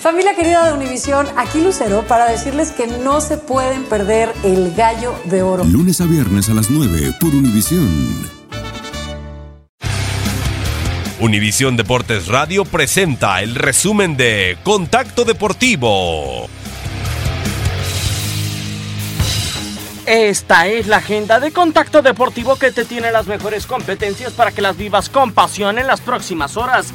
Familia querida de Univisión, aquí Lucero para decirles que no se pueden perder el gallo de oro. Lunes a viernes a las 9 por Univisión. Univisión Deportes Radio presenta el resumen de Contacto Deportivo. Esta es la agenda de Contacto Deportivo que te tiene las mejores competencias para que las vivas con pasión en las próximas horas.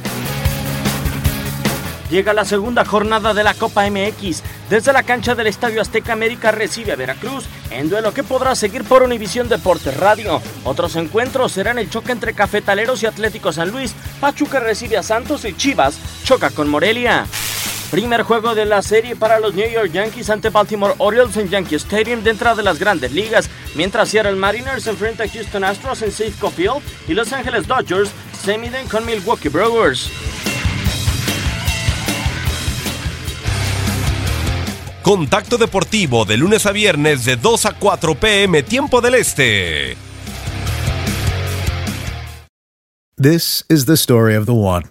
Llega la segunda jornada de la Copa MX. Desde la cancha del Estadio Azteca América recibe a Veracruz en duelo que podrá seguir por Univisión Deportes Radio. Otros encuentros serán el choque entre Cafetaleros y Atlético San Luis. Pachuca recibe a Santos y Chivas choca con Morelia. Primer juego de la serie para los New York Yankees ante Baltimore Orioles en Yankee Stadium dentro de las grandes ligas, mientras Seattle Mariners enfrenta a Houston Astros en Safeco Field y Los Angeles Dodgers se miden con Milwaukee Brewers. Contacto Deportivo de lunes a viernes de 2 a 4 pm tiempo del Este. This is the story of the one.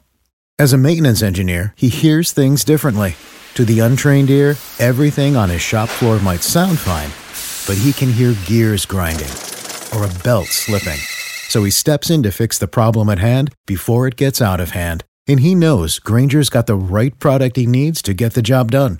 As a maintenance engineer, he hears things differently. To the untrained ear, everything on his shop floor might sound fine, but he can hear gears grinding or a belt slipping. So he steps in to fix the problem at hand before it gets out of hand. And he knows Granger's got the right product he needs to get the job done,